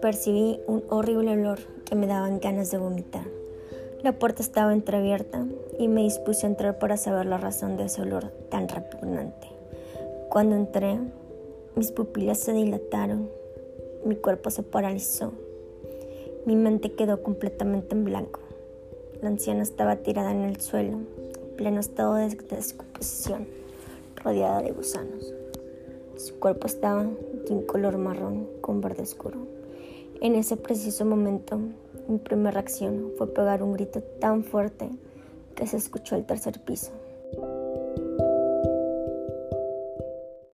Percibí un horrible olor que me daban ganas de vomitar. La puerta estaba entreabierta y me dispuse a entrar para saber la razón de ese olor tan repugnante. Cuando entré, mis pupilas se dilataron, mi cuerpo se paralizó, mi mente quedó completamente en blanco. La anciana estaba tirada en el suelo, en pleno estado de descomposición, rodeada de gusanos. Su cuerpo estaba de un color marrón con verde oscuro. En ese preciso momento, mi primera reacción fue pegar un grito tan fuerte que se escuchó el tercer piso.